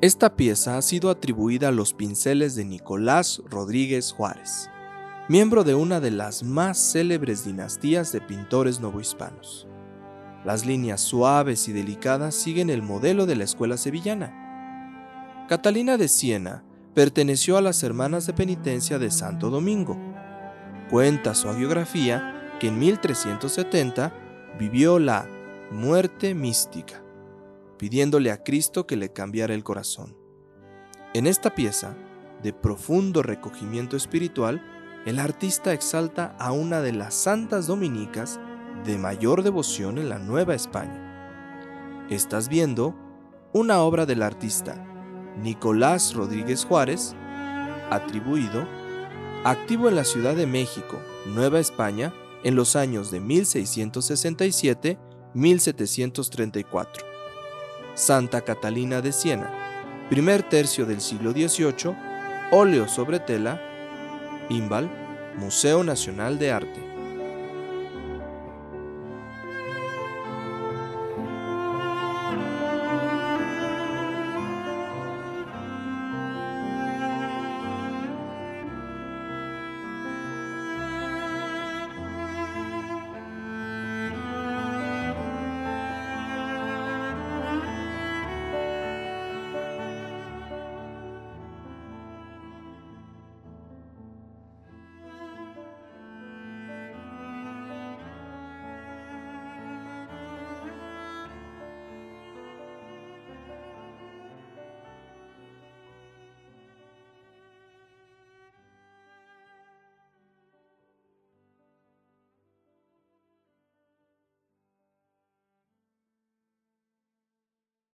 Esta pieza ha sido atribuida a los pinceles de Nicolás Rodríguez Juárez, miembro de una de las más célebres dinastías de pintores novohispanos. Las líneas suaves y delicadas siguen el modelo de la escuela sevillana. Catalina de Siena perteneció a las Hermanas de Penitencia de Santo Domingo. Cuenta su agiografía que en 1370 vivió la muerte mística, pidiéndole a Cristo que le cambiara el corazón. En esta pieza, de profundo recogimiento espiritual, el artista exalta a una de las santas dominicas de mayor devoción en la Nueva España. Estás viendo una obra del artista Nicolás Rodríguez Juárez, atribuido, activo en la Ciudad de México, Nueva España, en los años de 1667-1734. Santa Catalina de Siena, primer tercio del siglo XVIII, óleo sobre tela, Imbal, Museo Nacional de Arte.